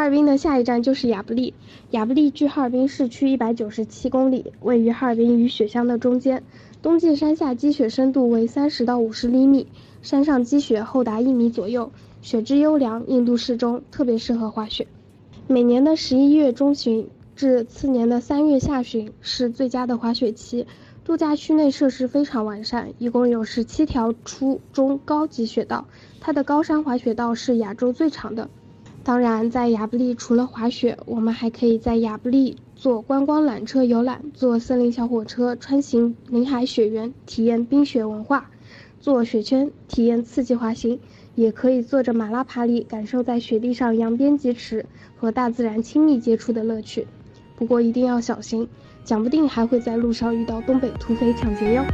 哈尔滨的下一站就是亚布力。亚布力距哈尔滨市区一百九十七公里，位于哈尔滨与雪乡的中间。冬季山下积雪深度为三十到五十厘米，山上积雪厚达一米左右，雪质优良，硬度适中，特别适合滑雪。每年的十一月中旬至次年的三月下旬是最佳的滑雪期。度假区内设施非常完善，一共有十七条初中高级雪道，它的高山滑雪道是亚洲最长的。当然，在亚布力除了滑雪，我们还可以在亚布力坐观光缆车游览，坐森林小火车穿行林海雪原，体验冰雪文化；坐雪圈体验刺激滑行，也可以坐着马拉爬犁，感受在雪地上扬鞭疾驰和大自然亲密接触的乐趣。不过一定要小心，讲不定还会在路上遇到东北土匪抢劫哟。